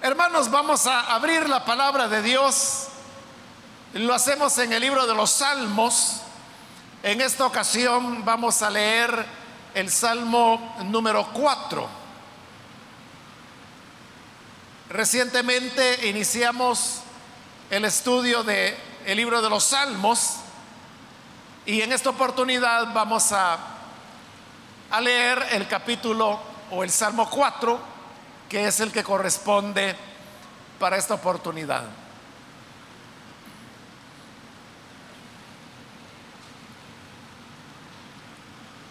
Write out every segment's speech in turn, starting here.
Hermanos, vamos a abrir la palabra de Dios. Lo hacemos en el libro de los Salmos. En esta ocasión vamos a leer el Salmo número 4. Recientemente iniciamos el estudio del el libro de los Salmos y en esta oportunidad vamos a, a leer el capítulo o el Salmo 4 que es el que corresponde para esta oportunidad.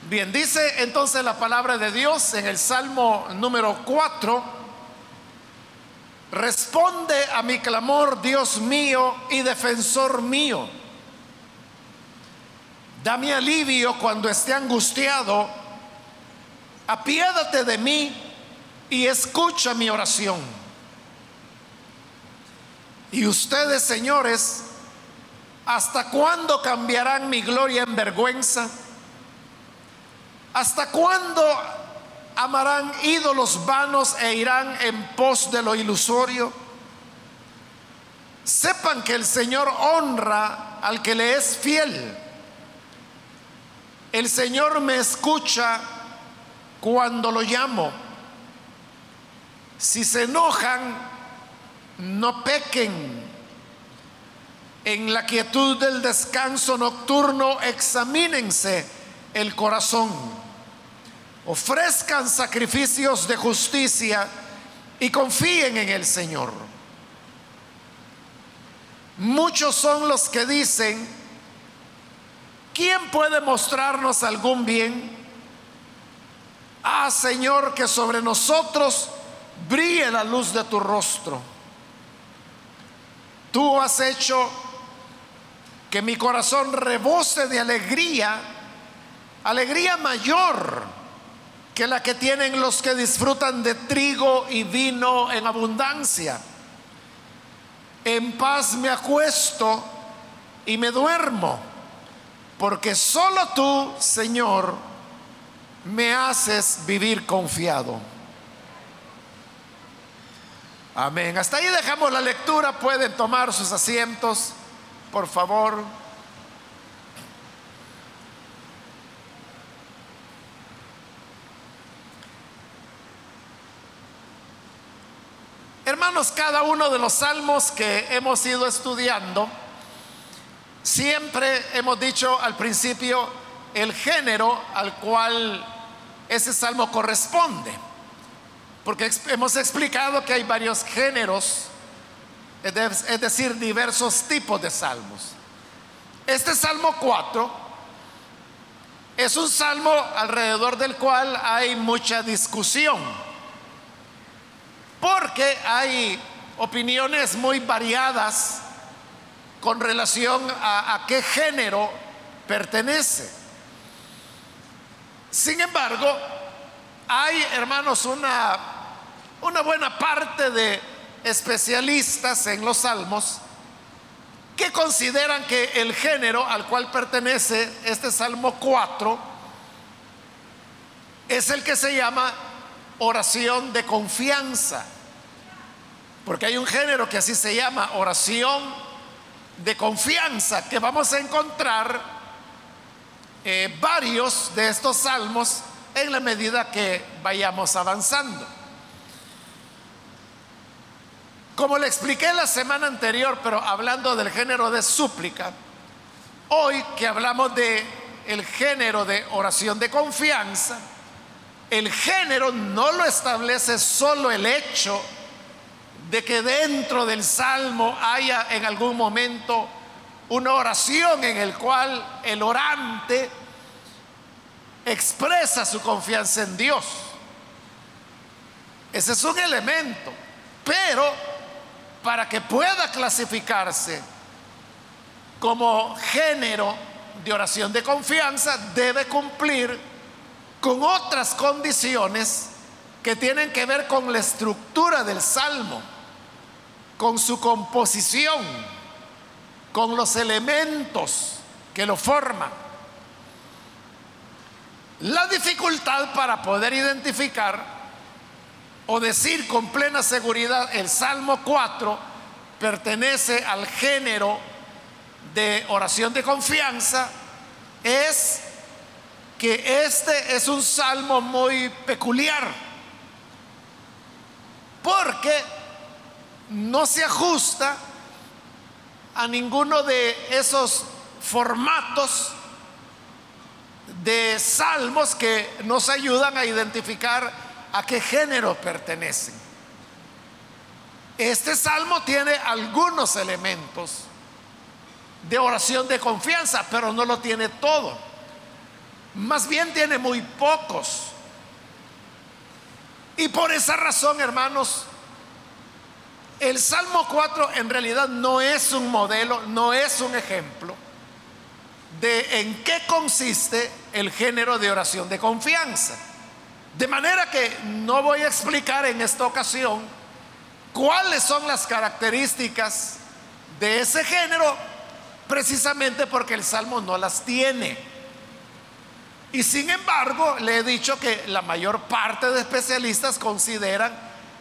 Bien, dice entonces la palabra de Dios en el Salmo número 4, responde a mi clamor, Dios mío y defensor mío. Dame alivio cuando esté angustiado, apiádate de mí y escucha mi oración. Y ustedes, señores, ¿hasta cuándo cambiarán mi gloria en vergüenza? ¿Hasta cuándo amarán ídolos vanos e irán en pos de lo ilusorio? Sepan que el Señor honra al que le es fiel. El Señor me escucha cuando lo llamo. Si se enojan, no pequen. En la quietud del descanso nocturno, examínense el corazón. Ofrezcan sacrificios de justicia y confíen en el Señor. Muchos son los que dicen, ¿quién puede mostrarnos algún bien? Ah, Señor, que sobre nosotros brille la luz de tu rostro. Tú has hecho que mi corazón rebose de alegría, alegría mayor que la que tienen los que disfrutan de trigo y vino en abundancia. En paz me acuesto y me duermo, porque solo tú, Señor, me haces vivir confiado. Amén. Hasta ahí dejamos la lectura. Pueden tomar sus asientos, por favor. Hermanos, cada uno de los salmos que hemos ido estudiando, siempre hemos dicho al principio el género al cual ese salmo corresponde. Porque hemos explicado que hay varios géneros, es decir, diversos tipos de salmos. Este Salmo 4 es un salmo alrededor del cual hay mucha discusión, porque hay opiniones muy variadas con relación a, a qué género pertenece. Sin embargo, hay, hermanos, una una buena parte de especialistas en los salmos que consideran que el género al cual pertenece este Salmo 4 es el que se llama oración de confianza. Porque hay un género que así se llama oración de confianza, que vamos a encontrar eh, varios de estos salmos en la medida que vayamos avanzando. Como le expliqué la semana anterior, pero hablando del género de súplica, hoy que hablamos de el género de oración de confianza, el género no lo establece solo el hecho de que dentro del salmo haya en algún momento una oración en el cual el orante expresa su confianza en Dios. Ese es un elemento, pero para que pueda clasificarse como género de oración de confianza, debe cumplir con otras condiciones que tienen que ver con la estructura del salmo, con su composición, con los elementos que lo forman. La dificultad para poder identificar o decir con plena seguridad el Salmo 4 pertenece al género de oración de confianza es que este es un salmo muy peculiar, porque no se ajusta a ninguno de esos formatos de salmos que nos ayudan a identificar a qué género pertenecen. Este salmo tiene algunos elementos de oración de confianza, pero no lo tiene todo. Más bien tiene muy pocos. Y por esa razón, hermanos, el Salmo 4 en realidad no es un modelo, no es un ejemplo de en qué consiste el género de oración de confianza. De manera que no voy a explicar en esta ocasión cuáles son las características de ese género, precisamente porque el Salmo no las tiene. Y sin embargo, le he dicho que la mayor parte de especialistas consideran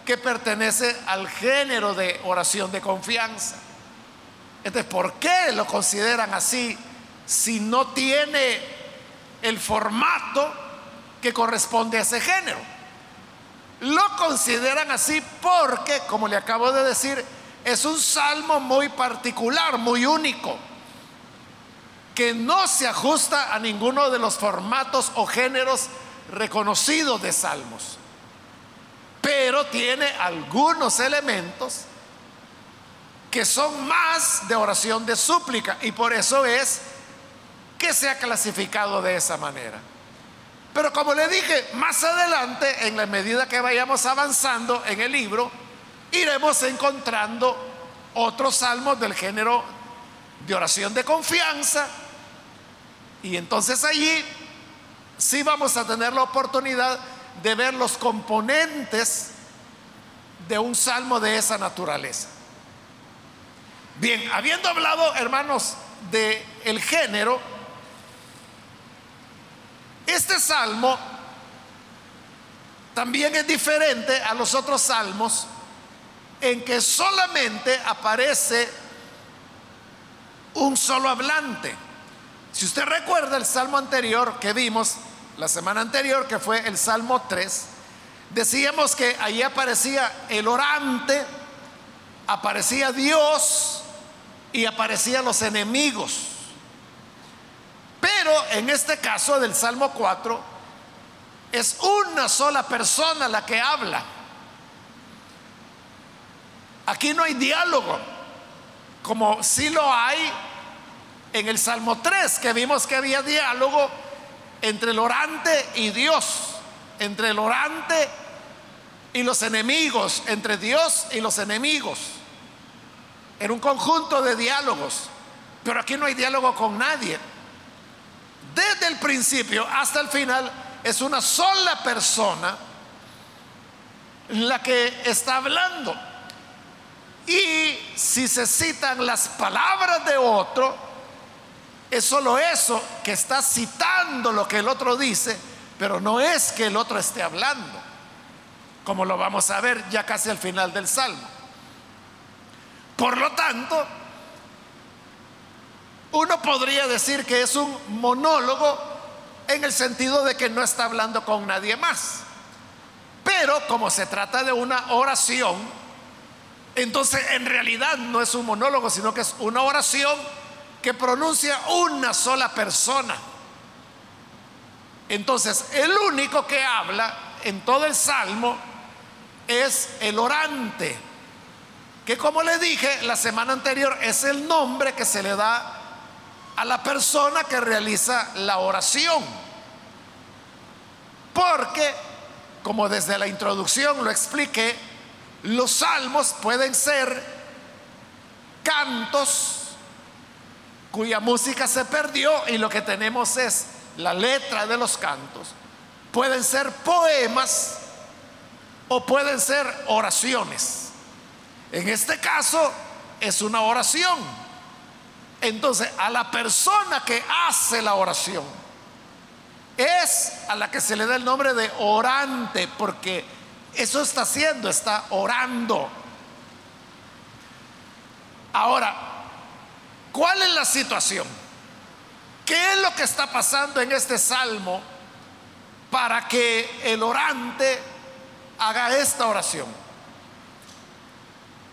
que pertenece al género de oración de confianza. Entonces, ¿por qué lo consideran así si no tiene el formato que corresponde a ese género? Lo consideran así porque, como le acabo de decir, es un salmo muy particular, muy único que no se ajusta a ninguno de los formatos o géneros reconocidos de salmos, pero tiene algunos elementos que son más de oración de súplica y por eso es que se ha clasificado de esa manera. Pero como le dije, más adelante, en la medida que vayamos avanzando en el libro, iremos encontrando otros salmos del género de oración de confianza, y entonces allí sí vamos a tener la oportunidad de ver los componentes de un salmo de esa naturaleza. Bien, habiendo hablado, hermanos, de el género, este salmo también es diferente a los otros salmos en que solamente aparece un solo hablante. Si usted recuerda el salmo anterior que vimos la semana anterior, que fue el salmo 3, decíamos que ahí aparecía el orante, aparecía Dios y aparecían los enemigos. Pero en este caso del Salmo 4, es una sola persona la que habla. Aquí no hay diálogo, como si lo hay en el Salmo 3, que vimos que había diálogo entre el orante y Dios, entre el orante y los enemigos, entre Dios y los enemigos. Era un conjunto de diálogos, pero aquí no hay diálogo con nadie. Desde el principio hasta el final es una sola persona la que está hablando. Y si se citan las palabras de otro, es solo eso que está citando lo que el otro dice, pero no es que el otro esté hablando, como lo vamos a ver ya casi al final del Salmo. Por lo tanto, uno podría decir que es un monólogo en el sentido de que no está hablando con nadie más. Pero como se trata de una oración, entonces en realidad no es un monólogo, sino que es una oración que pronuncia una sola persona. Entonces, el único que habla en todo el salmo es el orante, que como le dije la semana anterior, es el nombre que se le da a la persona que realiza la oración. Porque, como desde la introducción lo expliqué, los salmos pueden ser cantos, cuya música se perdió y lo que tenemos es la letra de los cantos. Pueden ser poemas o pueden ser oraciones. En este caso es una oración. Entonces, a la persona que hace la oración es a la que se le da el nombre de orante, porque Eso está haciendo, está orando. Ahora, ¿cuál es la situación? ¿Qué es lo que está pasando en este salmo para que el orante haga esta oración?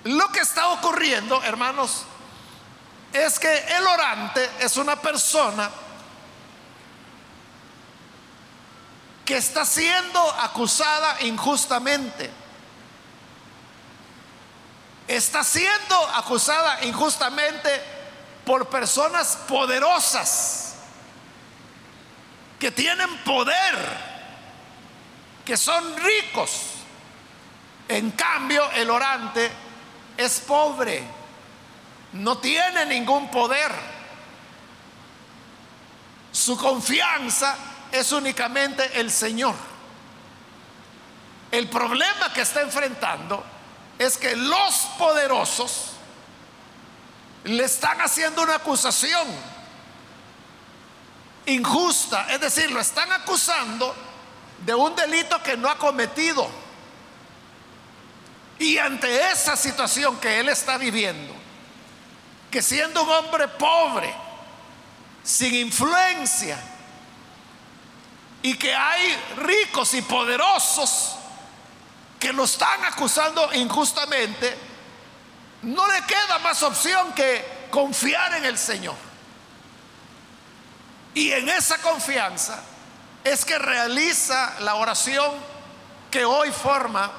Lo que está ocurriendo, hermanos, es que el orante es una persona que está siendo acusada injustamente. Está siendo acusada injustamente por personas poderosas que tienen poder, que son ricos. En cambio, el orante es pobre, no tiene ningún poder. Su confianza es únicamente el Señor. El problema que está enfrentando es que los poderosos le están haciendo una acusación injusta, es decir, lo están acusando de un delito que no ha cometido. Y ante esa situación que él está viviendo, que siendo un hombre pobre, sin influencia, y que hay ricos y poderosos que lo están acusando injustamente, no le queda más opción que confiar en el Señor. Y en esa confianza es que realiza la oración que hoy forma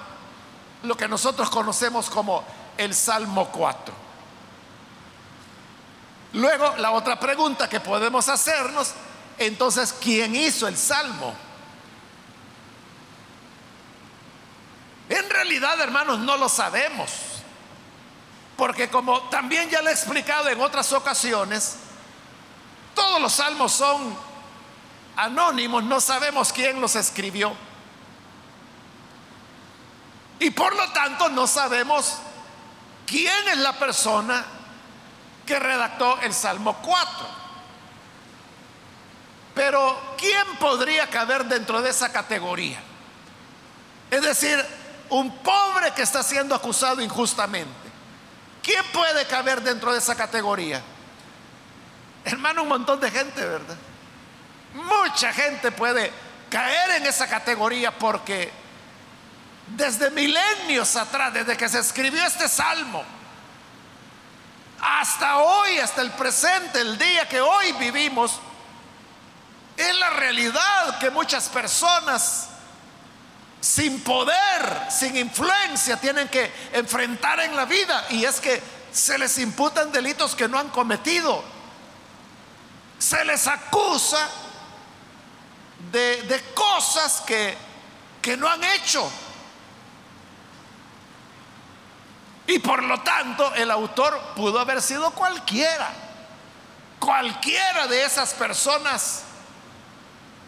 lo que nosotros conocemos como el Salmo 4. Luego, la otra pregunta que podemos hacernos, entonces, ¿quién hizo el Salmo? En realidad, hermanos, no lo sabemos. Porque como también ya le he explicado en otras ocasiones, todos los salmos son anónimos, no sabemos quién los escribió. Y por lo tanto no sabemos quién es la persona que redactó el Salmo 4. Pero ¿quién podría caber dentro de esa categoría? Es decir, un pobre que está siendo acusado injustamente. ¿Quién puede caber dentro de esa categoría? Hermano, un montón de gente, ¿verdad? Mucha gente puede caer en esa categoría porque desde milenios atrás, desde que se escribió este salmo, hasta hoy, hasta el presente, el día que hoy vivimos, es la realidad que muchas personas sin poder, sin influencia, tienen que enfrentar en la vida. Y es que se les imputan delitos que no han cometido. Se les acusa de, cosas que, que no han hecho. Y por lo tanto el autor pudo haber sido cualquiera. Cualquiera de esas personas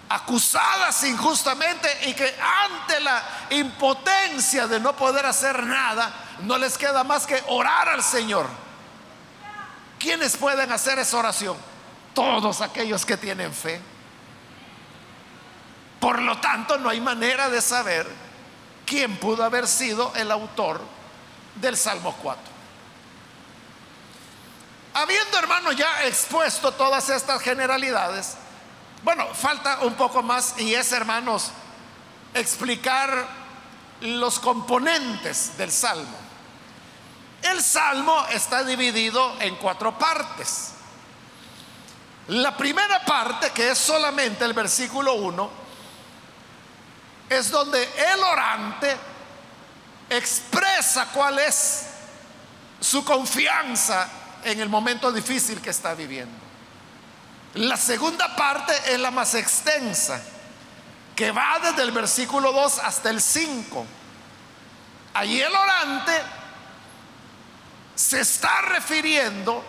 acusadas injustamente y que ante la impotencia de no poder hacer nada, no les queda más que orar al Señor. ¿Quiénes pueden hacer esa oración? Todos aquellos que tienen fe. Por lo tanto, no hay manera de saber quién pudo haber sido el autor del Salmo 4. Habiendo, hermano, ya expuesto todas estas generalidades, bueno, falta un poco más y es, hermanos, explicar los componentes del Salmo. El Salmo está dividido en cuatro partes. La primera parte, que es solamente el versículo 1, es donde el orante expresa cuál es su confianza en el momento difícil que está viviendo. La segunda parte es la más extensa, que va desde el versículo 2 hasta el 5. Allí el orante se está refiriendo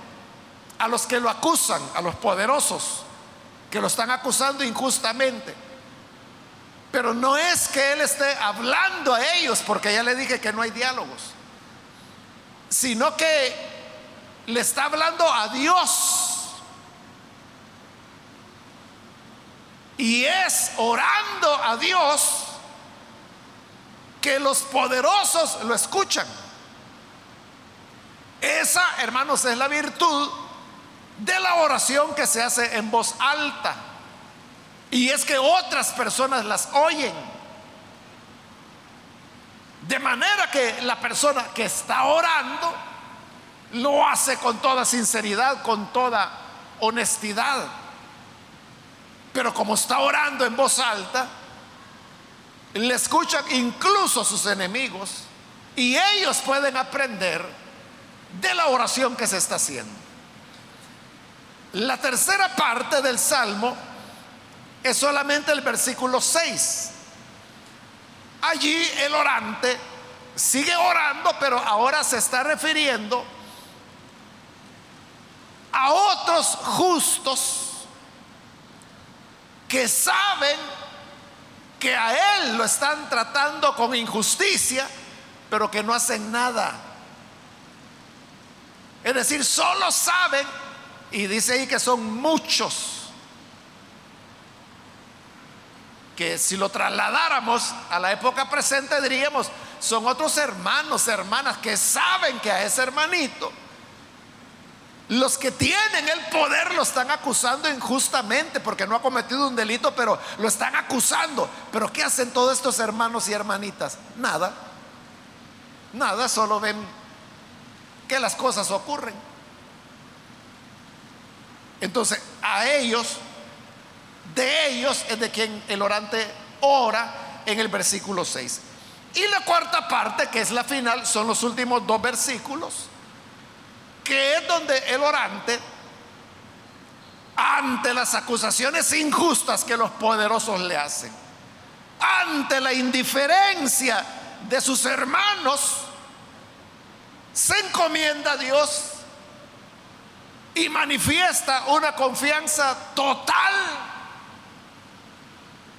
a los que lo acusan, a los poderosos, que lo están acusando injustamente. Pero no es que él esté hablando a ellos, porque ya le dije que no hay diálogos, sino que le está hablando a Dios Y es orando a Dios que los poderosos lo escuchan. Esa, hermanos, es la virtud de la oración que se hace en voz alta. Y es que otras personas las oyen. De manera que la persona que está orando lo hace con toda sinceridad, con toda honestidad. Pero como está orando en voz alta, le escuchan incluso sus enemigos y ellos pueden aprender de la oración que se está haciendo. La tercera parte del Salmo es solamente el versículo 6. Allí el orante sigue orando, pero ahora se está refiriendo a otros justos que saben que a él lo están tratando con injusticia, pero que no hacen nada. Es decir, solo saben, y dice ahí que son muchos, que si lo trasladáramos a la época presente diríamos, son otros hermanos, hermanas que saben que a ese hermanito, los que tienen el poder lo están acusando injustamente porque no ha cometido un delito, pero lo están acusando. Pero ¿qué hacen todos estos hermanos y hermanitas? Nada. Nada, solo ven que las cosas ocurren. Entonces, a ellos, de ellos es de quien el orante ora en el versículo 6. Y la cuarta parte, que es la final, son los últimos dos versículos, que es donde el orante, ante las acusaciones injustas que los poderosos le hacen, ante la indiferencia de sus hermanos, se encomienda a Dios y manifiesta una confianza total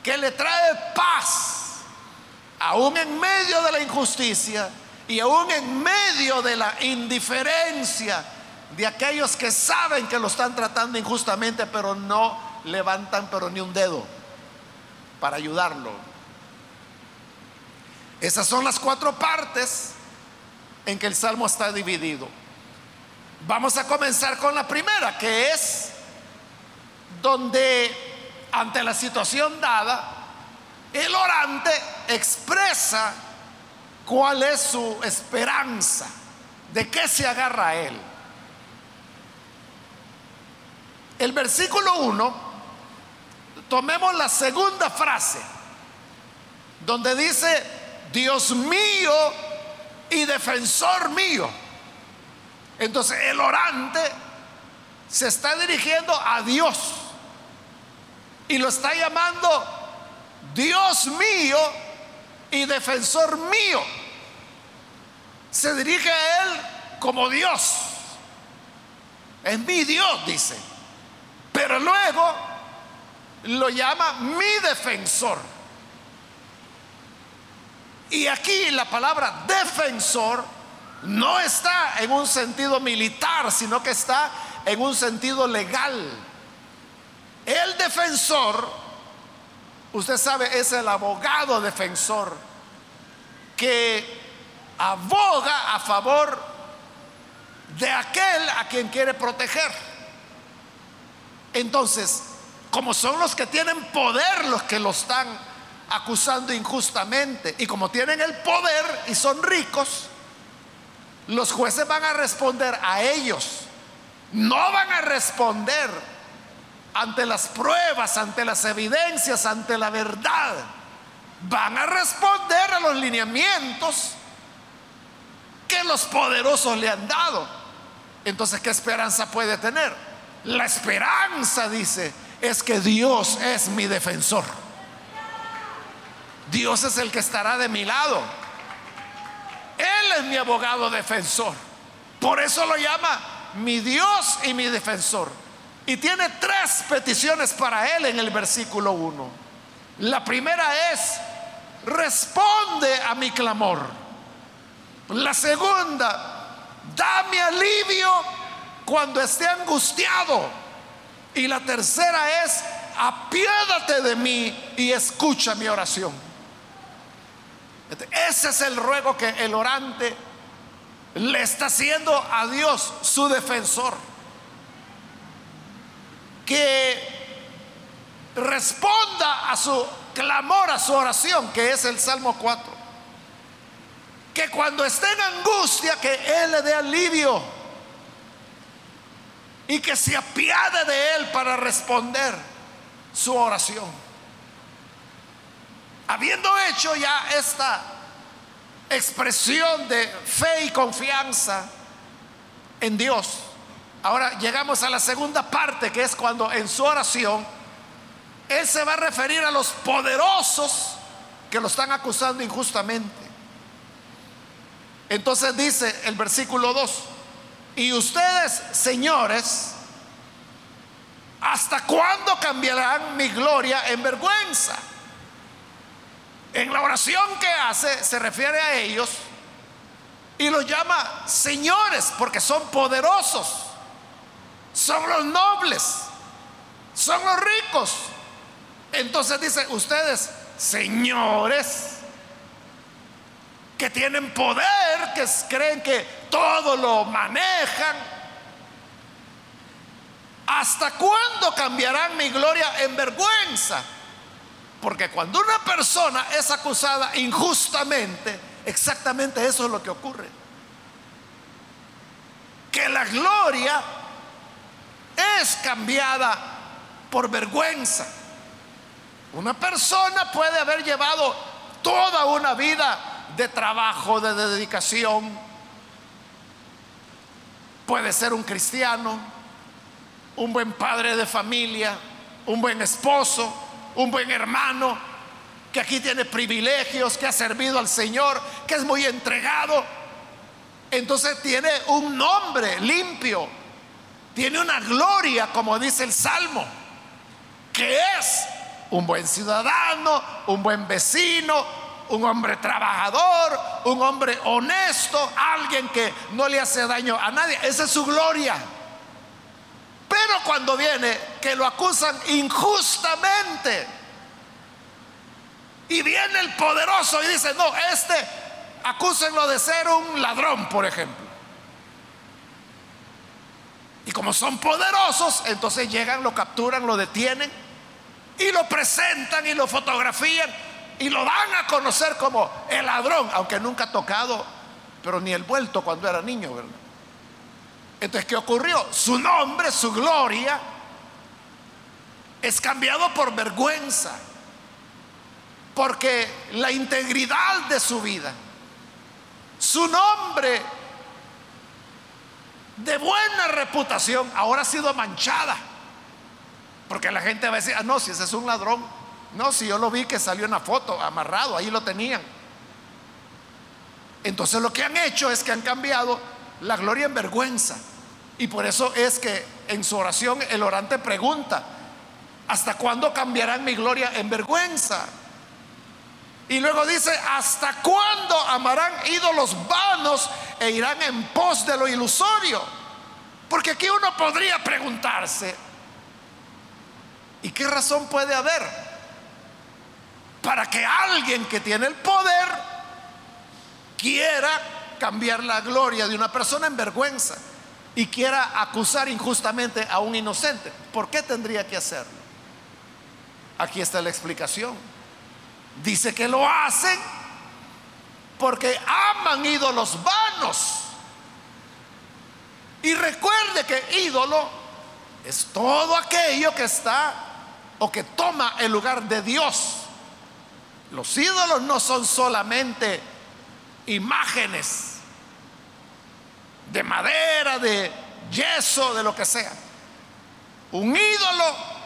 que le trae paz, aún en medio de la injusticia y aún en medio de la indiferencia de aquellos que saben que lo están tratando injustamente, pero no levantan pero ni un dedo para ayudarlo. Esas son las cuatro partes en que el salmo está dividido. Vamos a comenzar con la primera, que es donde ante la situación dada, el orante expresa cuál es su esperanza, de qué se agarra a él. El versículo 1, tomemos la segunda frase, donde dice, Dios mío, y defensor mío. Entonces el orante se está dirigiendo a Dios y lo está llamando Dios mío y defensor mío. Se dirige a Él como Dios. Es mi Dios, dice. Pero luego lo llama mi defensor. Y aquí la palabra defensor no está en un sentido militar, sino que está en un sentido legal. El defensor, usted sabe, es el abogado defensor que aboga a favor de aquel a quien quiere proteger. Entonces, como son los que tienen poder los que lo están acusando injustamente. Y como tienen el poder y son ricos, los jueces van a responder a ellos. No van a responder ante las pruebas, ante las evidencias, ante la verdad. Van a responder a los lineamientos que los poderosos le han dado. Entonces, ¿qué esperanza puede tener? La esperanza, dice, es que Dios es mi defensor. Dios es el que estará de mi lado. Él es mi abogado defensor. Por eso lo llama mi Dios y mi defensor. Y tiene tres peticiones para él en el versículo 1. La primera es, responde a mi clamor. La segunda, dame alivio cuando esté angustiado. Y la tercera es, apiádate de mí y escucha mi oración. Ese es el ruego que el orante le está haciendo a Dios, su defensor. Que responda a su clamor, a su oración, que es el Salmo 4. Que cuando esté en angustia, que Él le dé alivio. Y que se apiade de Él para responder su oración habiendo hecho ya esta expresión de fe y confianza en Dios, ahora llegamos a la segunda parte, que es cuando en su oración Él se va a referir a los poderosos que lo están acusando injustamente. Entonces dice el versículo 2, y ustedes, señores, ¿hasta cuándo cambiarán mi gloria en vergüenza? En la oración que hace se refiere a ellos y los llama señores porque son poderosos, son los nobles, son los ricos. Entonces dice, ustedes, señores, que tienen poder, que creen que todo lo manejan, ¿hasta cuándo cambiarán mi gloria en vergüenza? Porque cuando una persona es acusada injustamente, exactamente eso es lo que ocurre. Que la gloria es cambiada por vergüenza. Una persona puede haber llevado toda una vida de trabajo, de dedicación. Puede ser un cristiano, un buen padre de familia, un buen esposo, un buen hermano, que aquí tiene privilegios, que ha servido al Señor, que es muy entregado. Entonces tiene un nombre limpio, tiene una gloria, como dice el Salmo, que es un buen ciudadano, un buen vecino, un hombre trabajador, un hombre honesto, alguien que no le hace daño a nadie. Esa es su gloria. Pero cuando viene que lo acusan injustamente y viene el poderoso y dice, no, este acúsenlo de ser un ladrón, por ejemplo. Y como son poderosos, entonces llegan, lo capturan, lo detienen y lo presentan y lo fotografían y lo dan a conocer como el ladrón, aunque nunca ha tocado, pero ni el vuelto cuando era niño, ¿verdad? Entonces, ¿qué ocurrió? Su nombre, su gloria, es cambiado por vergüenza, porque la integridad de su vida, su nombre de buena reputación, ahora ha sido manchada. Porque la gente va a decir, ah, no, si ese es un ladrón. No, si yo lo vi que salió una foto amarrado, ahí lo tenían. Entonces lo que han hecho es que han cambiado la gloria en vergüenza. Y por eso es que en su oración el orante pregunta, ¿hasta cuándo cambiarán mi gloria en vergüenza? Y luego dice, ¿hasta cuándo amarán ídolos vanos e irán en pos de lo ilusorio? Porque aquí uno podría preguntarse, ¿y qué razón puede haber para que alguien que tiene el poder quiera cambiar la gloria de una persona en vergüenza y quiera acusar injustamente a un inocente. ¿Por qué tendría que hacerlo? Aquí está la explicación. Dice que lo hacen porque aman ídolos vanos. Y recuerde que ídolo es todo aquello que está o que toma el lugar de Dios. Los ídolos no son solamente imágenes de madera, de yeso, de lo que sea. Un ídolo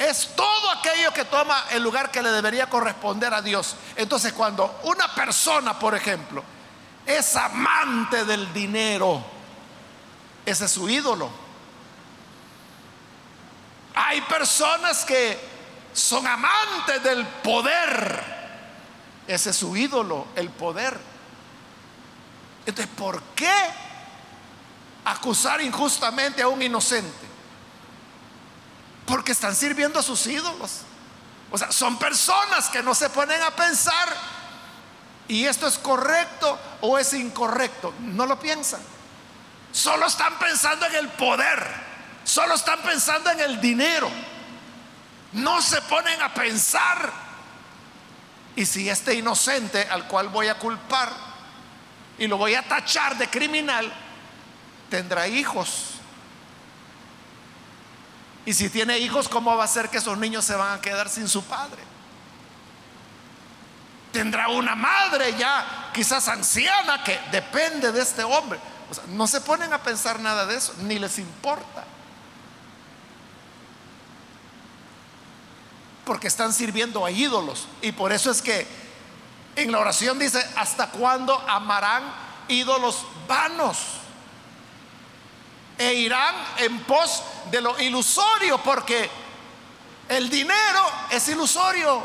es todo aquello que toma el lugar que le debería corresponder a Dios. Entonces cuando una persona, por ejemplo, es amante del dinero, ese es su ídolo. Hay personas que son amantes del poder, ese es su ídolo, el poder. Entonces, ¿por qué acusar injustamente a un inocente? Porque están sirviendo a sus ídolos. O sea, son personas que no se ponen a pensar y esto es correcto o es incorrecto. No lo piensan. Solo están pensando en el poder. Solo están pensando en el dinero. No se ponen a pensar. Y si este inocente al cual voy a culpar y lo voy a tachar de criminal, tendrá hijos. Y si tiene hijos, ¿cómo va a ser que esos niños se van a quedar sin su padre? Tendrá una madre ya, quizás anciana, que depende de este hombre. no se ponen a pensar nada de eso, ni les importa. Porque están sirviendo a ídolos. Y por eso es que en la oración dice, ¿hasta cuándo amarán ídolos vanos? e irán en pos de lo ilusorio, porque el dinero es ilusorio,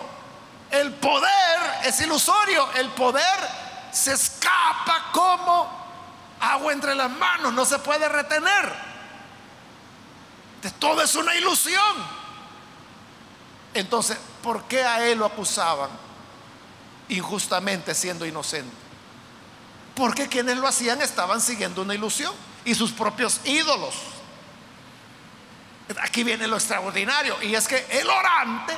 el poder es ilusorio, el poder se escapa como agua entre las manos, no se puede retener. Todo es una ilusión. Entonces, ¿por qué a él lo acusaban injustamente siendo inocente? Porque quienes lo hacían estaban siguiendo una ilusión y sus propios ídolos. Aquí viene lo extraordinario y es que el orante,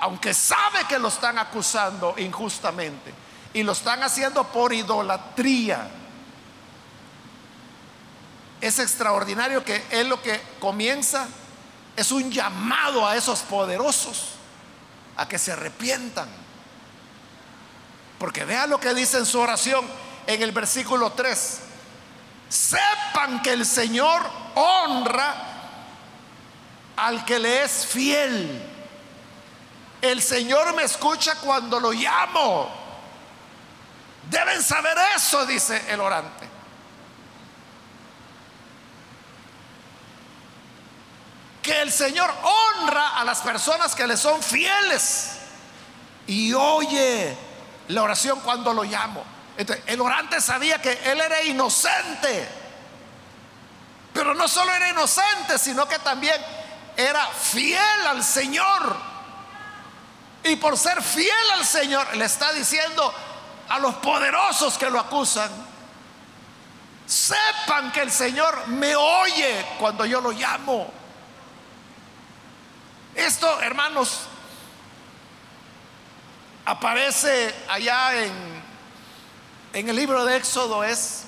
aunque sabe que lo están acusando injustamente y lo están haciendo por idolatría, es extraordinario que él lo que comienza es un llamado a esos poderosos a que se arrepientan. Porque vea lo que dice en su oración en el versículo 3 sepan que el Señor honra al que le es fiel. El Señor me escucha cuando lo llamo. Deben saber eso, dice el orante. Que el Señor honra a las personas que le son fieles y oye la oración cuando lo llamo el orante sabía que él era inocente. Pero no solo era inocente, sino que también era fiel al Señor. Y por ser fiel al Señor, le está diciendo a los poderosos que lo acusan, sepan que el Señor me oye cuando yo lo llamo. Esto, hermanos, aparece allá en en el libro de Éxodo es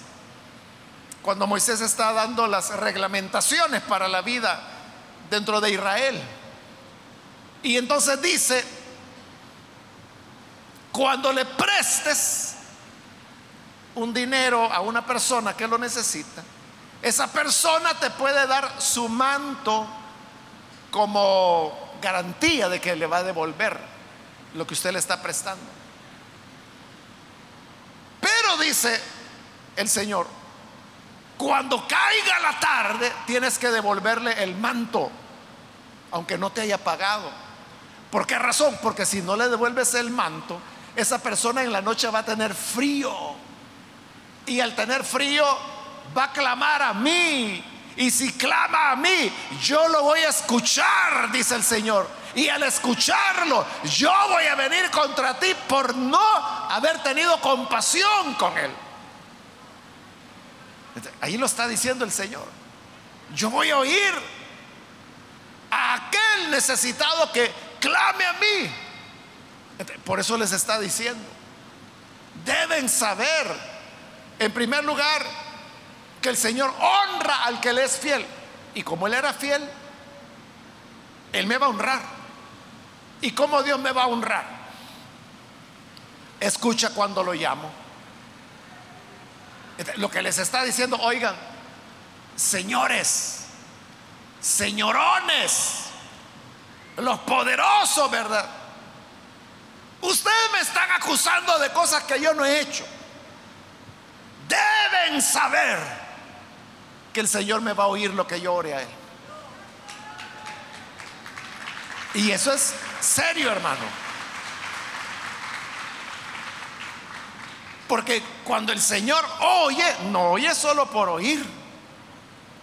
cuando Moisés está dando las reglamentaciones para la vida dentro de Israel. Y entonces dice, cuando le prestes un dinero a una persona que lo necesita, esa persona te puede dar su manto como garantía de que le va a devolver lo que usted le está prestando. Pero dice el Señor, cuando caiga la tarde tienes que devolverle el manto, aunque no te haya pagado. ¿Por qué razón? Porque si no le devuelves el manto, esa persona en la noche va a tener frío. Y al tener frío va a clamar a mí. Y si clama a mí, yo lo voy a escuchar, dice el Señor. Y al escucharlo, yo voy a venir contra ti por no haber tenido compasión con él. Ahí lo está diciendo el Señor. Yo voy a oír a aquel necesitado que clame a mí. Por eso les está diciendo. Deben saber, en primer lugar, que el Señor honra al que le es fiel. Y como Él era fiel, Él me va a honrar. ¿Y cómo Dios me va a honrar? Escucha cuando lo llamo. Lo que les está diciendo, oigan, señores, señorones, los poderosos, ¿verdad? Ustedes me están acusando de cosas que yo no he hecho. Deben saber que el Señor me va a oír lo que yo ore a Él. Y eso es serio, hermano. Porque cuando el Señor oye, no oye solo por oír.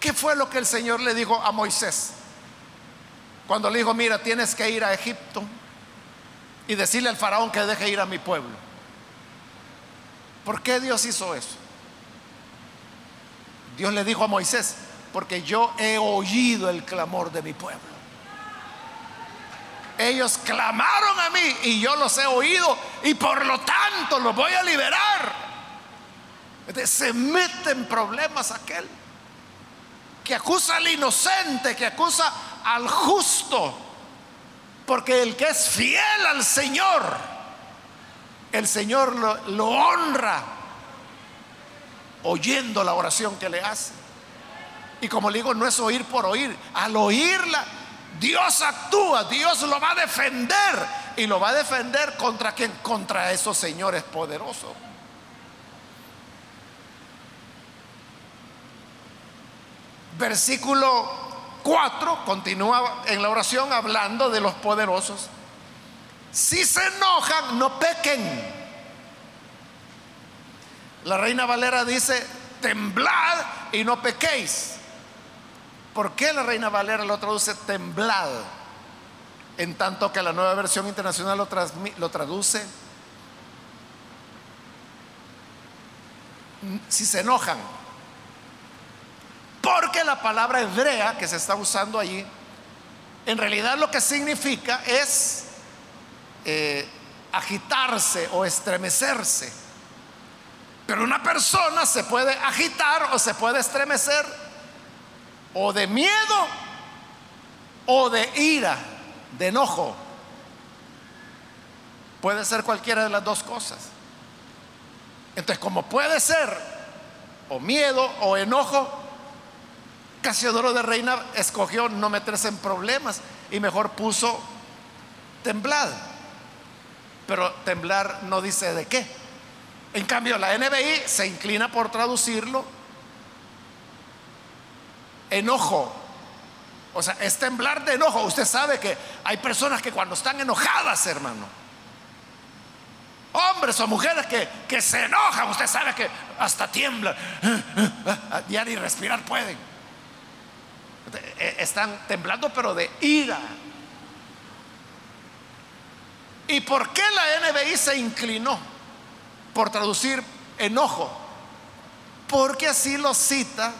¿Qué fue lo que el Señor le dijo a Moisés? Cuando le dijo, mira, tienes que ir a Egipto y decirle al faraón que deje ir a mi pueblo. ¿Por qué Dios hizo eso? Dios le dijo a Moisés, porque yo he oído el clamor de mi pueblo. Ellos clamaron a mí y yo los he oído y por lo tanto los voy a liberar. Se mete en problemas aquel que acusa al inocente, que acusa al justo. Porque el que es fiel al Señor, el Señor lo, lo honra oyendo la oración que le hace. Y como le digo, no es oír por oír. Al oírla, Dios actúa, Dios lo va a defender. Y lo va a defender contra quien? Contra esos señores poderosos. Versículo 4 continúa en la oración hablando de los poderosos. Si se enojan, no pequen. La reina Valera dice, temblad y no pequéis. ¿Por qué la reina Valera lo traduce temblad? En tanto que la nueva versión internacional lo, lo traduce si se enojan. Porque la palabra hebrea que se está usando allí, en realidad lo que significa es eh, agitarse o estremecerse. Pero una persona se puede agitar o se puede estremecer o de miedo o de ira, de enojo. Puede ser cualquiera de las dos cosas. Entonces, como puede ser o miedo o enojo, Casiodoro de Reina escogió no meterse en problemas y mejor puso temblar. Pero temblar no dice de qué. En cambio, la NBI se inclina por traducirlo enojo. O sea, es temblar de enojo. Usted sabe que hay personas que cuando están enojadas, hermano, hombres o mujeres que, que se enojan, usted sabe que hasta tiemblan, ya ni respirar pueden. Eh, están temblando, pero de ira. ¿Y por qué la NBI se inclinó por traducir enojo? Porque así lo cita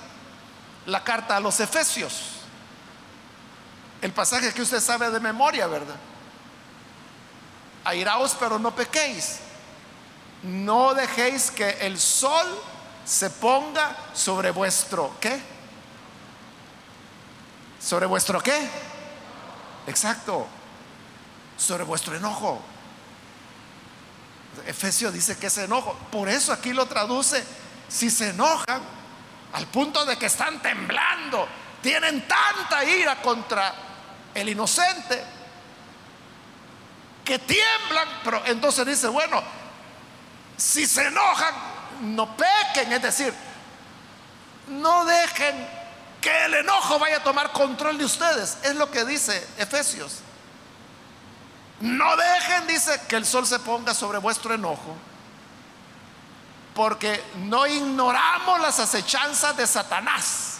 la carta a los Efesios. El pasaje que usted sabe de memoria, ¿verdad? Airaos, pero no pequéis. No dejéis que el sol se ponga sobre vuestro, ¿qué? ¿Sobre vuestro qué? Exacto. Sobre vuestro enojo. Efesios dice que es enojo. Por eso aquí lo traduce. Si se enojan al punto de que están temblando, tienen tanta ira contra el inocente, que tiemblan, pero entonces dice, bueno, si se enojan, no pequen, es decir, no dejen que el enojo vaya a tomar control de ustedes. Es lo que dice Efesios. No dejen, dice, que el sol se ponga sobre vuestro enojo, porque no ignoramos las acechanzas de Satanás.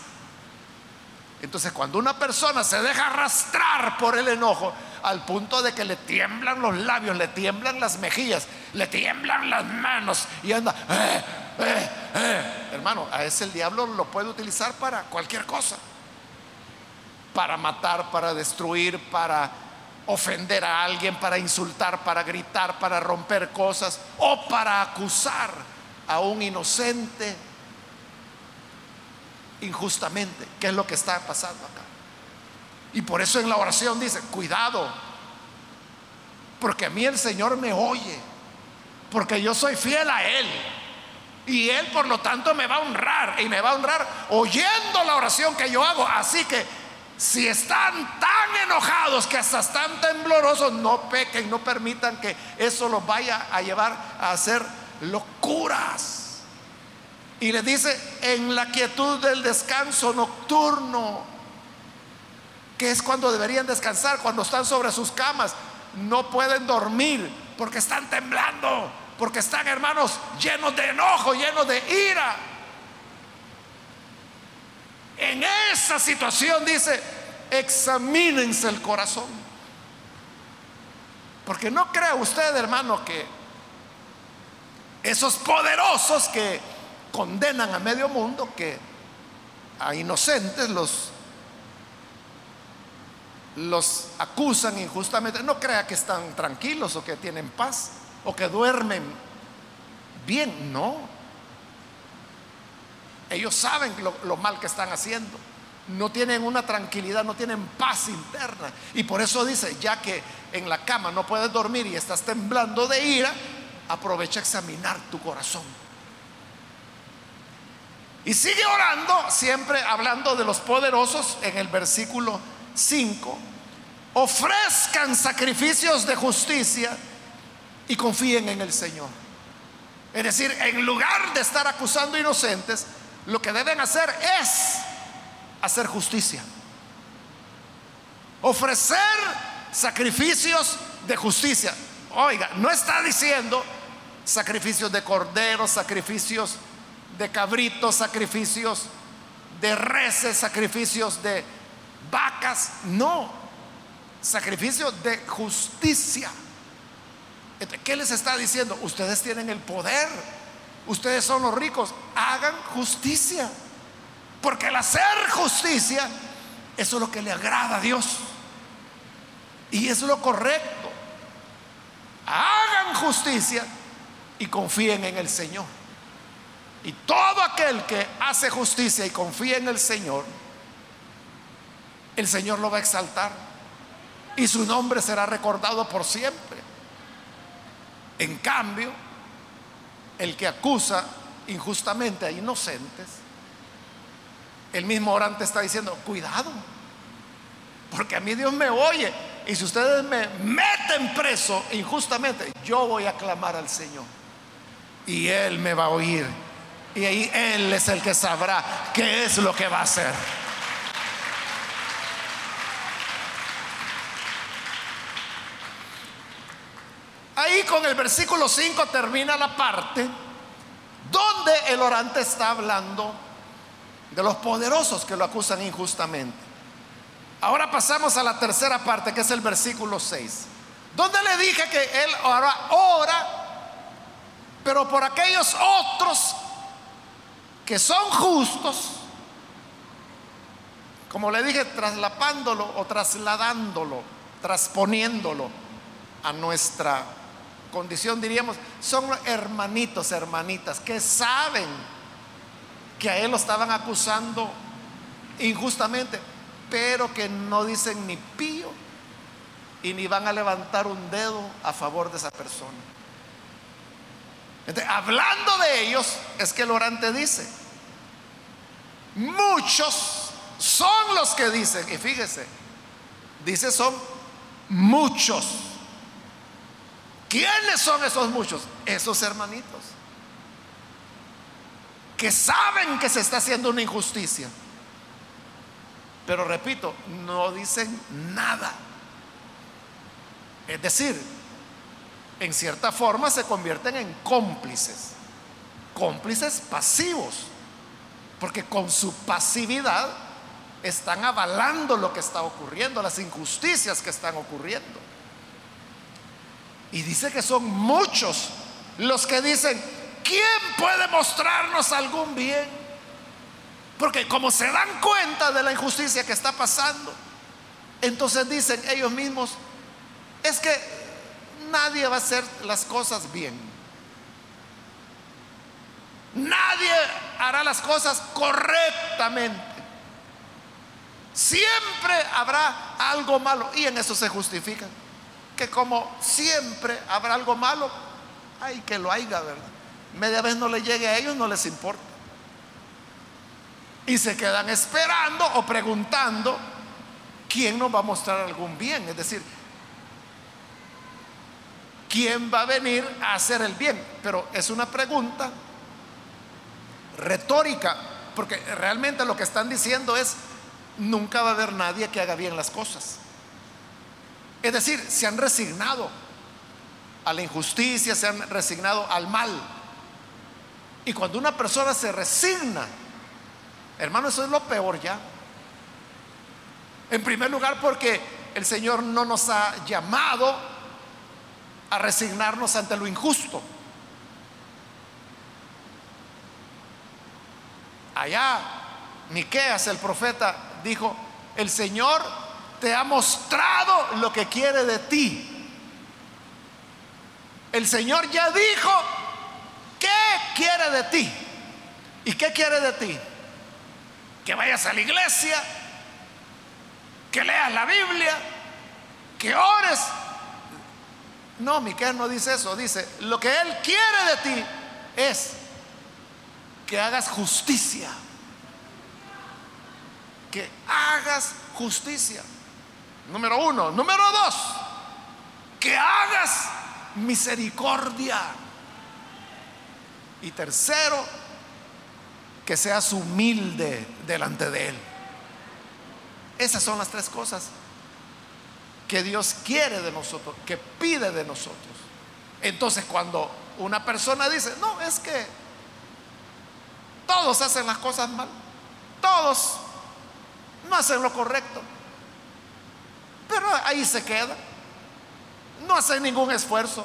Entonces, cuando una persona se deja arrastrar por el enojo, al punto de que le tiemblan los labios, le tiemblan las mejillas, le tiemblan las manos y anda, eh, eh, eh. hermano, a ese el diablo lo puede utilizar para cualquier cosa. Para matar, para destruir, para ofender a alguien, para insultar, para gritar, para romper cosas o para acusar a un inocente injustamente, que es lo que está pasando acá. Y por eso en la oración dice, cuidado, porque a mí el Señor me oye, porque yo soy fiel a Él. Y Él, por lo tanto, me va a honrar y me va a honrar oyendo la oración que yo hago. Así que si están tan enojados que hasta están temblorosos, no pequen, no permitan que eso los vaya a llevar a hacer locuras. Y le dice, en la quietud del descanso nocturno, que es cuando deberían descansar, cuando están sobre sus camas, no pueden dormir porque están temblando porque están hermanos llenos de enojo, llenos de ira. En esa situación dice, examínense el corazón. Porque no crea usted, hermano, que esos poderosos que condenan a medio mundo, que a inocentes los los acusan injustamente, no crea que están tranquilos o que tienen paz o que duermen bien, no. Ellos saben lo, mal que están haciendo. No tienen una tranquilidad, no tienen paz interna. Y por eso dice, ya que en la cama no puedes dormir y estás temblando de ira, aprovecha a examinar tu corazón. Y sigue orando, siempre hablando de los poderosos en el versículo 5. Ofrezcan sacrificios de justicia y confíen en el Señor. Es decir, en lugar de estar acusando inocentes, lo que deben hacer es hacer justicia. Ofrecer sacrificios de justicia. Oiga, no está diciendo sacrificios de cordero, sacrificios de cabritos, sacrificios de reses, sacrificios de vacas. No, sacrificios de justicia. ¿Qué les está diciendo? Ustedes tienen el poder ustedes son los ricos, hagan justicia. Porque el hacer justicia, eso es lo que le agrada a Dios. Y es lo correcto. Hagan justicia y confíen en el Señor. Y todo aquel que hace justicia y confía en el Señor, el Señor lo va a exaltar. Y su nombre será recordado por siempre. En cambio, el que acusa injustamente a inocentes, el mismo orante está diciendo, cuidado, porque a mí Dios me oye. Y si ustedes me meten preso injustamente, yo voy a clamar al Señor. Y Él me va a oír. Y ahí Él es el que sabrá qué es lo que va a hacer. Ahí con el versículo 5 termina la parte donde el orante está hablando de los poderosos que lo acusan injustamente. Ahora pasamos a la tercera parte, que es el versículo 6, donde le dije que él ahora ora, pero por aquellos otros que son justos, como le dije, traslapándolo o trasladándolo, transponiéndolo a nuestra condición diríamos, son hermanitos, hermanitas, que saben que a él lo estaban acusando injustamente, pero que no dicen ni pío y ni van a levantar un dedo a favor de esa persona. hablando de ellos, es que el orante dice, muchos son los que dicen, y fíjese, dice son muchos ¿Quiénes son esos muchos? Esos hermanitos. Que saben que se está haciendo una injusticia. Pero repito, no dicen nada. Es decir, en cierta forma se convierten en cómplices. Cómplices pasivos. Porque con su pasividad están avalando lo que está ocurriendo, las injusticias que están ocurriendo. Y dice que son muchos los que dicen, ¿quién puede mostrarnos algún bien? Porque como se dan cuenta de la injusticia que está pasando, entonces dicen ellos mismos, es que nadie va a hacer las cosas bien. Nadie hará las cosas correctamente. Siempre habrá algo malo y en eso se justifican que como siempre habrá algo malo, hay que lo haya, ¿verdad? Media vez no le llegue a ellos, no les importa. Y se quedan esperando o preguntando quién nos va a mostrar algún bien. Es decir, quién va a venir a hacer el bien. Pero es una pregunta retórica, porque realmente lo que están diciendo es, nunca va a haber nadie que haga bien las cosas. Es decir, se han resignado a la injusticia, se han resignado al mal. Y cuando una persona se resigna, hermano, eso es lo peor ya. En primer lugar, porque el Señor no nos ha llamado a resignarnos ante lo injusto. Allá, Miqueas, el profeta, dijo: El Señor te ha mostrado lo que quiere de ti. El Señor ya dijo qué quiere de ti. ¿Y qué quiere de ti? Que vayas a la iglesia, que leas la Biblia, que ores. No, Miquel no dice eso, dice, lo que Él quiere de ti es que hagas justicia. Que hagas justicia. Número uno. Número dos, que hagas misericordia. Y tercero, que seas humilde delante de Él. Esas son las tres cosas que Dios quiere de nosotros, que pide de nosotros. Entonces cuando una persona dice, no, es que todos hacen las cosas mal, todos no hacen lo correcto, pero ahí se queda, no hacen ningún esfuerzo,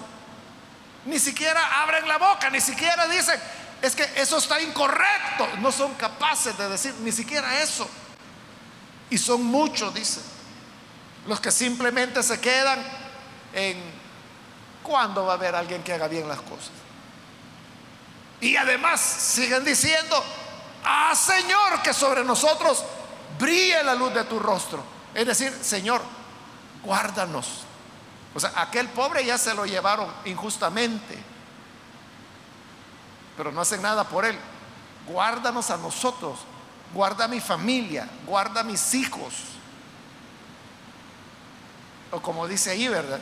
ni siquiera abren la boca, ni siquiera dicen, es que eso está incorrecto, no son capaces de decir ni siquiera eso. Y son muchos, dice, los que simplemente se quedan en cuándo va a haber alguien que haga bien las cosas. Y además siguen diciendo, ah Señor, que sobre nosotros brille la luz de tu rostro. Es decir, Señor, guárdanos. O sea, aquel pobre ya se lo llevaron injustamente, pero no hacen nada por él. Guárdanos a nosotros guarda mi familia, guarda mis hijos. O como dice ahí, ¿verdad?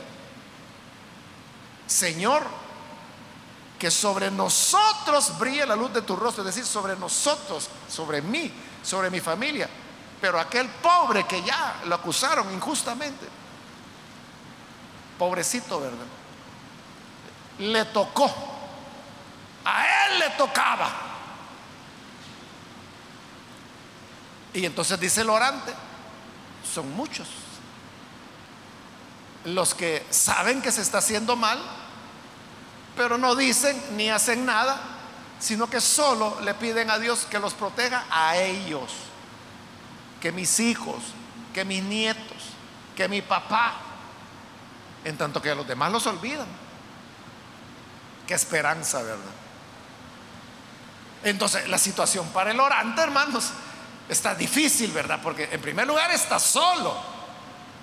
Señor, que sobre nosotros brille la luz de tu rostro, es decir, sobre nosotros, sobre mí, sobre mi familia. Pero aquel pobre que ya lo acusaron injustamente, pobrecito, ¿verdad? Le tocó, a él le tocaba Y entonces dice el orante, son muchos. Los que saben que se está haciendo mal, pero no dicen ni hacen nada, sino que solo le piden a Dios que los proteja a ellos, que mis hijos, que mis nietos, que mi papá, en tanto que a los demás los olvidan. Qué esperanza, ¿verdad? Entonces, la situación para el orante, hermanos, está difícil, ¿verdad? Porque en primer lugar está solo.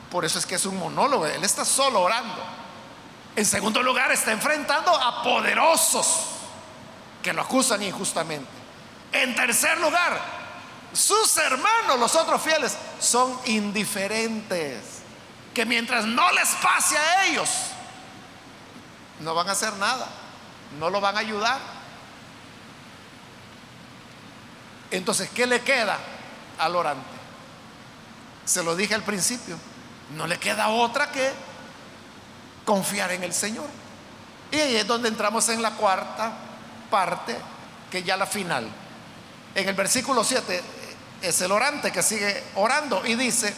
Por eso es que es un monólogo. Él está solo orando. En segundo lugar está enfrentando a poderosos que lo acusan injustamente. En tercer lugar, sus hermanos, los otros fieles, son indiferentes. Que mientras no les pase a ellos, no van a hacer nada. No lo van a ayudar. Entonces, ¿qué le queda? al orante. Se lo dije al principio, no le queda otra que confiar en el Señor. Y ahí es donde entramos en la cuarta parte, que ya la final. En el versículo 7 es el orante que sigue orando y dice,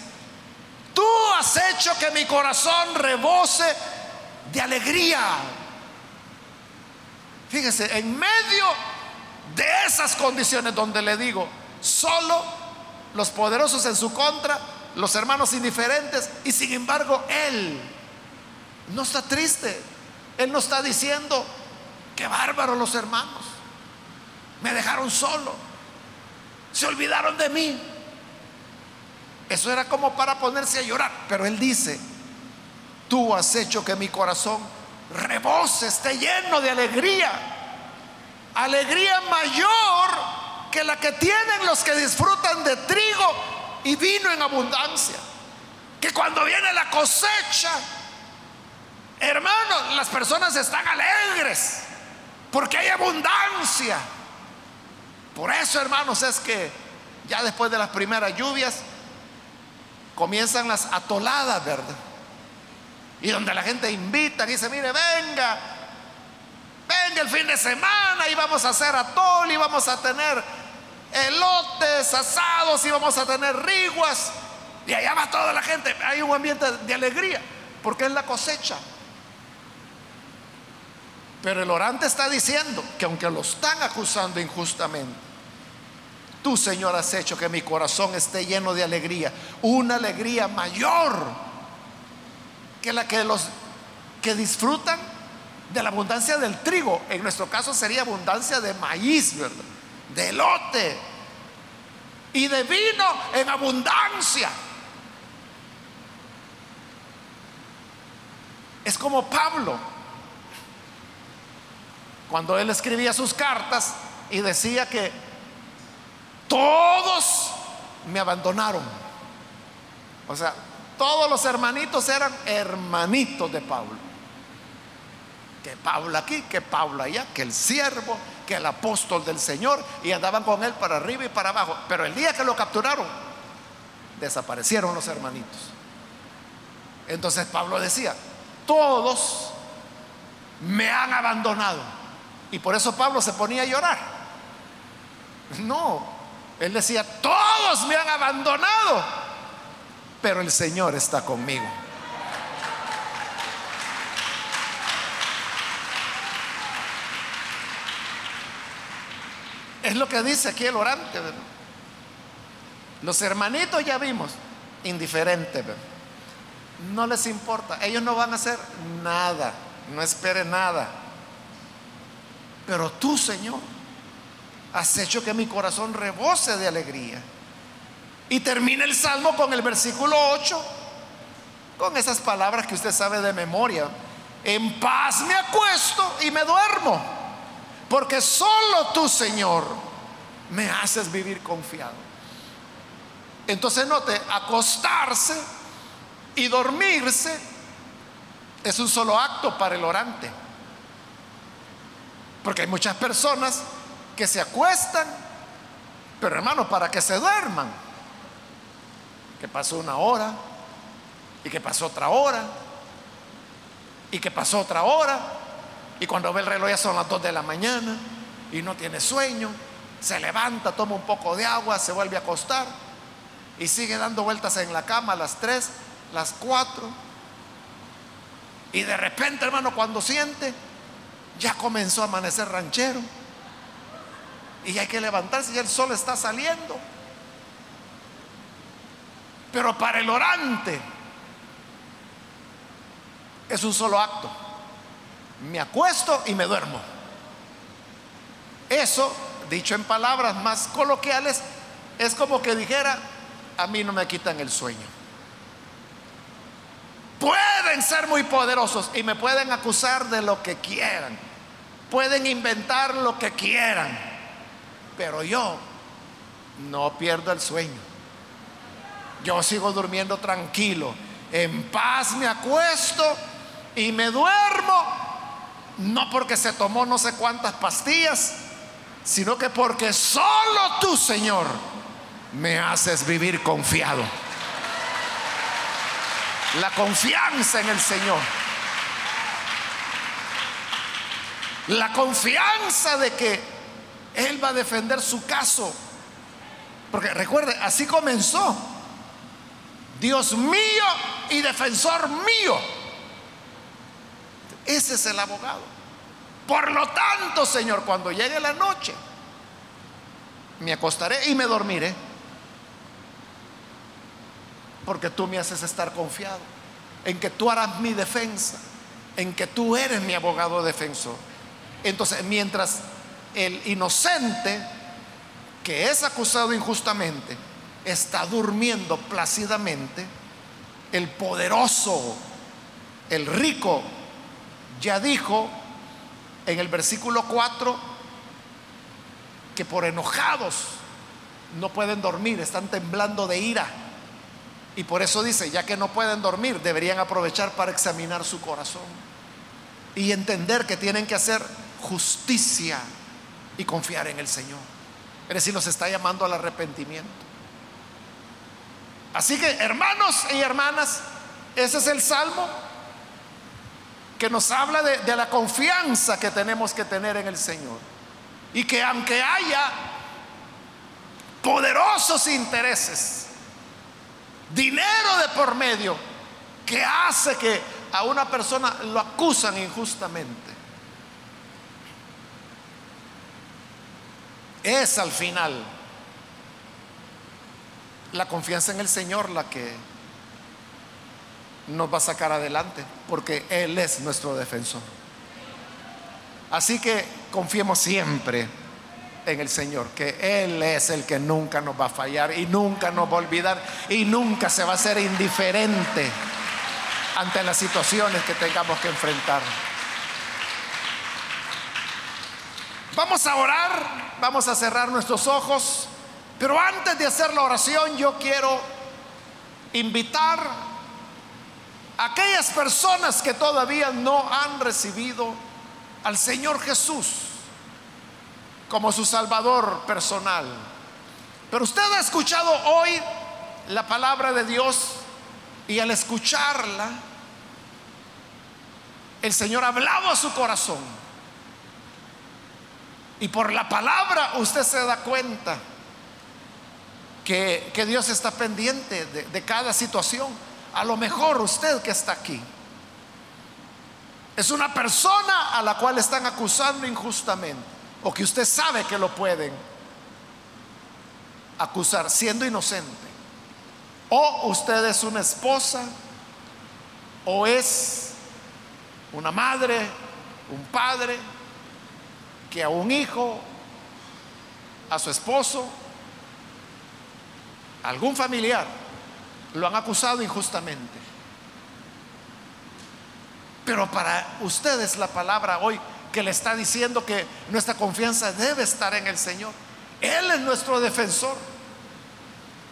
tú has hecho que mi corazón rebose de alegría. Fíjese, en medio de esas condiciones donde le digo, solo los poderosos en su contra, los hermanos indiferentes, y sin embargo Él no está triste. Él no está diciendo, qué bárbaro los hermanos, me dejaron solo, se olvidaron de mí. Eso era como para ponerse a llorar, pero Él dice, tú has hecho que mi corazón rebose, esté lleno de alegría, alegría mayor que la que tienen los que disfrutan de trigo y vino en abundancia. Que cuando viene la cosecha, hermanos, las personas están alegres porque hay abundancia. Por eso, hermanos, es que ya después de las primeras lluvias comienzan las atoladas, ¿verdad? Y donde la gente invita dice, mire, venga, venga el fin de semana y vamos a hacer atol y vamos a tener elotes asados y vamos a tener riguas. y allá va toda la gente. Hay un ambiente de alegría, porque es la cosecha. Pero el orante está diciendo que aunque lo están acusando injustamente, tú Señor has hecho que mi corazón esté lleno de alegría, una alegría mayor que la que los que disfrutan de la abundancia del trigo. En nuestro caso sería abundancia de maíz, ¿verdad? De lote y de vino en abundancia. Es como Pablo, cuando él escribía sus cartas y decía que todos me abandonaron. O sea, todos los hermanitos eran hermanitos de Pablo. Que Pablo aquí, que Pablo allá, que el siervo, que el apóstol del Señor, y andaban con él para arriba y para abajo. Pero el día que lo capturaron, desaparecieron los hermanitos. Entonces Pablo decía, todos me han abandonado. Y por eso Pablo se ponía a llorar. No, él decía, todos me han abandonado, pero el Señor está conmigo. Es lo que dice aquí el orante. Los hermanitos ya vimos, indiferente. No les importa, ellos no van a hacer nada, no espere nada. Pero tú, Señor, has hecho que mi corazón rebose de alegría. Y termina el salmo con el versículo 8, con esas palabras que usted sabe de memoria. En paz me acuesto y me duermo, porque solo tú, Señor, me haces vivir confiado. Entonces note, acostarse y dormirse es un solo acto para el orante. Porque hay muchas personas que se acuestan, pero hermano, para que se duerman. Que pasó una hora, y que pasó otra hora, y que pasó otra hora, y cuando ve el reloj ya son las 2 de la mañana, y no tiene sueño, se levanta, toma un poco de agua, se vuelve a acostar, y sigue dando vueltas en la cama a las 3, las 4, y de repente, hermano, cuando siente, ya comenzó a amanecer ranchero. Y hay que levantarse y el sol está saliendo. Pero para el orante es un solo acto. Me acuesto y me duermo. Eso, dicho en palabras más coloquiales, es como que dijera, a mí no me quitan el sueño. Pueden ser muy poderosos y me pueden acusar de lo que quieran. Pueden inventar lo que quieran. Pero yo no pierdo el sueño. Yo sigo durmiendo tranquilo. En paz me acuesto y me duermo. No porque se tomó no sé cuántas pastillas, sino que porque solo tú, Señor, me haces vivir confiado. La confianza en el Señor. La confianza de que Él va a defender su caso. Porque recuerde, así comenzó. Dios mío y defensor mío. Ese es el abogado. Por lo tanto, Señor, cuando llegue la noche, me acostaré y me dormiré. Porque tú me haces estar confiado en que tú harás mi defensa, en que tú eres mi abogado defensor. Entonces, mientras el inocente que es acusado injustamente está durmiendo plácidamente, el poderoso, el rico, ya dijo en el versículo 4 que por enojados no pueden dormir, están temblando de ira. Y por eso dice, ya que no pueden dormir, deberían aprovechar para examinar su corazón y entender que tienen que hacer justicia y confiar en el Señor. Es decir, nos está llamando al arrepentimiento. Así que, hermanos y hermanas, ese es el salmo que nos habla de, de, la confianza que tenemos que tener en el Señor. Y que aunque haya poderosos intereses dinero de por medio, que hace que a una persona lo acusan injustamente. Es al final la confianza en el Señor la que nos va a sacar adelante, porque Él es nuestro defensor. Así que confiemos siempre en el Señor, que Él es el que nunca nos va a fallar y nunca nos va a olvidar y nunca se va a ser indiferente ante las situaciones que tengamos que enfrentar. Vamos a orar, vamos a cerrar nuestros ojos, pero antes de hacer la oración yo quiero invitar a aquellas personas que todavía no han recibido al Señor Jesús como su Salvador personal. Pero usted ha escuchado hoy la palabra de Dios y al escucharla, el Señor ha hablado a su corazón. Y por la palabra usted se da cuenta que, Dios está pendiente de cada situación. A lo mejor usted que está aquí es una persona a la cual están acusando injustamente o que usted sabe que lo pueden acusar siendo inocente. O usted es una esposa o es una madre, un padre que a un hijo, a su esposo, a algún familiar, lo han acusado injustamente. Pero para ustedes la palabra hoy que le está diciendo que nuestra confianza debe estar en el Señor. Él es nuestro defensor.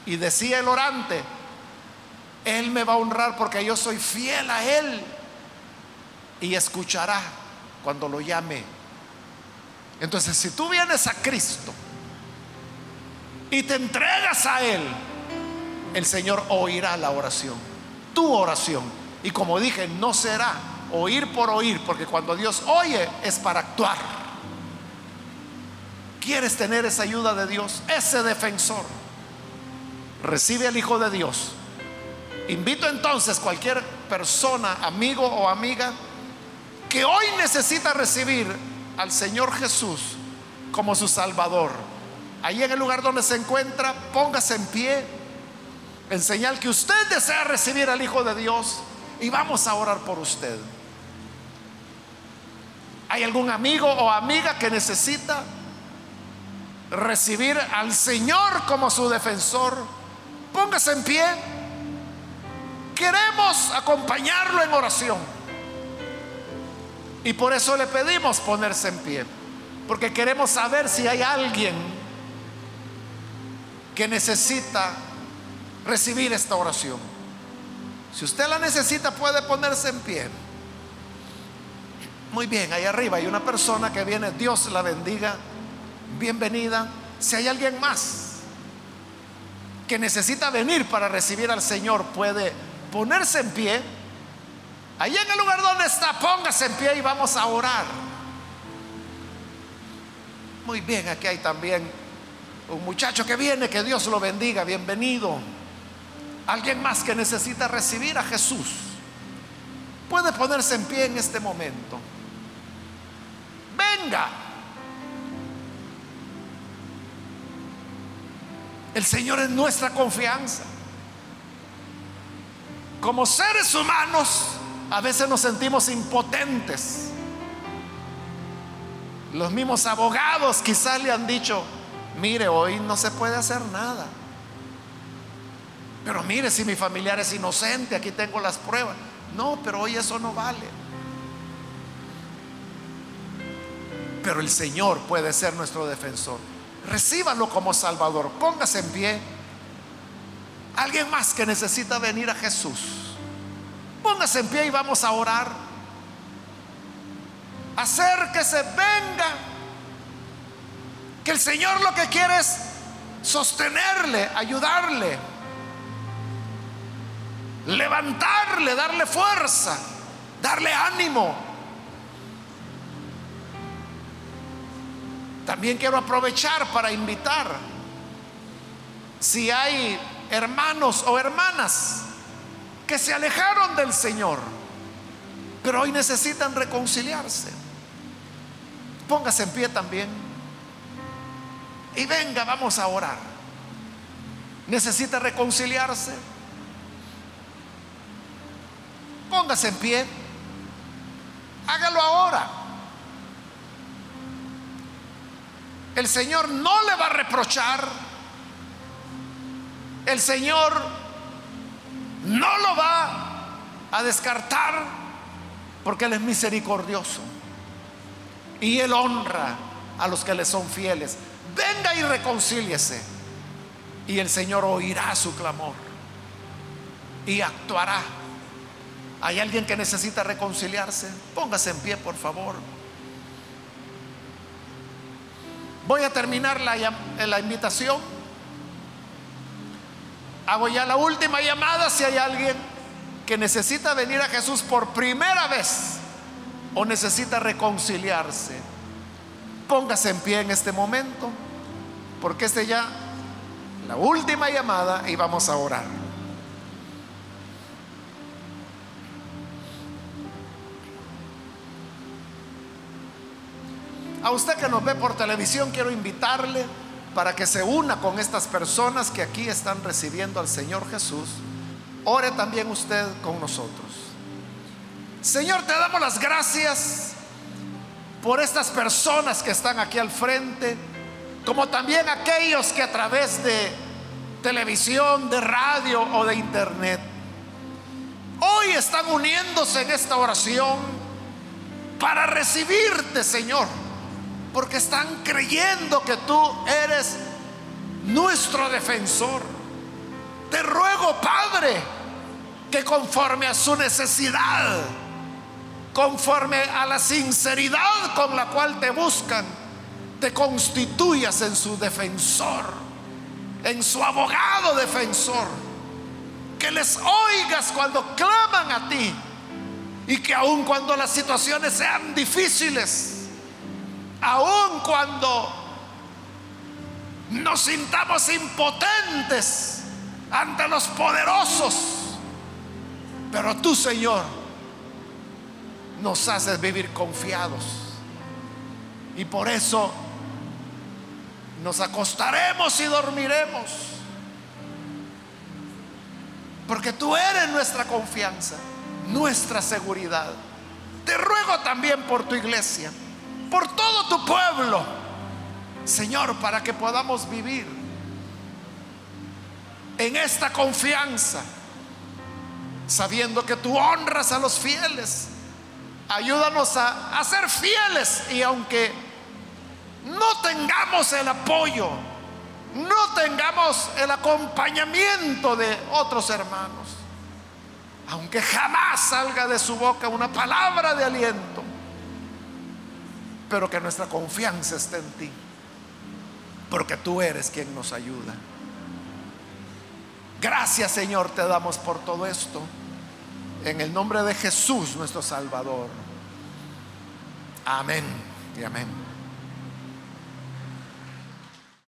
Y decía el orante, Él me va a honrar porque yo soy fiel a Él. Y escuchará cuando lo llame. Entonces, si tú vienes a Cristo y te entregas a Él, el Señor oirá la oración, tu oración. Y como dije, no será oír por oír, porque cuando Dios oye es para actuar. ¿Quieres tener esa ayuda de Dios? Ese defensor. Recibe al Hijo de Dios. Invito entonces cualquier persona, amigo o amiga, que hoy necesita recibir al Señor Jesús como su Salvador. Ahí en el lugar donde se encuentra, póngase en pie en señal que usted desea recibir al Hijo de Dios y vamos a orar por usted. ¿Hay algún amigo o amiga que necesita recibir al Señor como su defensor? Póngase en pie. Queremos acompañarlo en oración. Y por eso le pedimos ponerse en pie. Porque queremos saber si hay alguien que necesita recibir esta oración. Si usted la necesita, puede ponerse en pie. Muy bien, ahí arriba hay una persona que viene, Dios la bendiga, bienvenida. Si hay alguien más que necesita venir para recibir al Señor, puede ponerse en pie. Ahí en el lugar donde está, póngase en pie y vamos a orar. Muy bien, aquí hay también un muchacho que viene, que Dios lo bendiga, bienvenido. Alguien más que necesita recibir a Jesús. Puede ponerse en pie en este momento venga. El Señor es nuestra confianza. Como seres humanos, a veces nos sentimos impotentes. Los mismos abogados quizás le han dicho, mire, hoy no se puede hacer nada. Pero mire, si mi familiar es inocente, aquí tengo las pruebas. No, pero hoy eso no vale. pero el Señor puede ser nuestro defensor. Recíbalo como Salvador. Póngase en pie. Alguien más que necesita venir a Jesús. Póngase en pie y vamos a orar. Acérquese, venga. Que el Señor lo que quiere es sostenerle, ayudarle, levantarle, darle fuerza, darle ánimo. También quiero aprovechar para invitar, si hay hermanos o hermanas que se alejaron del Señor, pero hoy necesitan reconciliarse. Póngase en pie también. Y venga, vamos a orar. ¿Necesita reconciliarse? Póngase en pie. Hágalo ahora. El Señor no le va a reprochar. El Señor no lo va a descartar porque Él es misericordioso. Y Él honra a los que le son fieles. Venga y reconcíliese. Y el Señor oirá su clamor. Y actuará. ¿Hay alguien que necesita reconciliarse? Póngase en pie, por favor. Voy a terminar la, la invitación. Hago ya la última llamada si hay alguien que necesita venir a Jesús por primera vez o necesita reconciliarse. Póngase en pie en este momento, porque este ya la última llamada y vamos a orar. A usted que nos ve por televisión, quiero invitarle para que se una con estas personas que aquí están recibiendo al Señor Jesús. Ore también usted con nosotros. Señor, te damos las gracias por estas personas que están aquí al frente, como también aquellos que a través de televisión, de radio o de internet, hoy están uniéndose en esta oración para recibirte, Señor porque están creyendo que tú eres nuestro defensor. Te ruego, Padre, que conforme a su necesidad, conforme a la sinceridad con la cual te buscan, te constituyas en su defensor, en su abogado defensor, que les oigas cuando claman a ti y que aun cuando las situaciones sean difíciles, aun cuando nos sintamos impotentes ante los poderosos, pero tú, Señor, nos haces vivir confiados. Y por eso nos acostaremos y dormiremos. Porque tú eres nuestra confianza, nuestra seguridad. Te ruego también por tu iglesia por todo tu pueblo, Señor, para que podamos vivir en esta confianza, sabiendo que tú honras a los fieles. Ayúdanos a, ser fieles y aunque no tengamos el apoyo, no tengamos el acompañamiento de otros hermanos, aunque jamás salga de su boca una palabra de aliento, pero que nuestra confianza esté en ti, porque tú eres quien nos ayuda. Gracias Señor te damos por todo esto, en el nombre de Jesús nuestro Salvador. Amén y amén.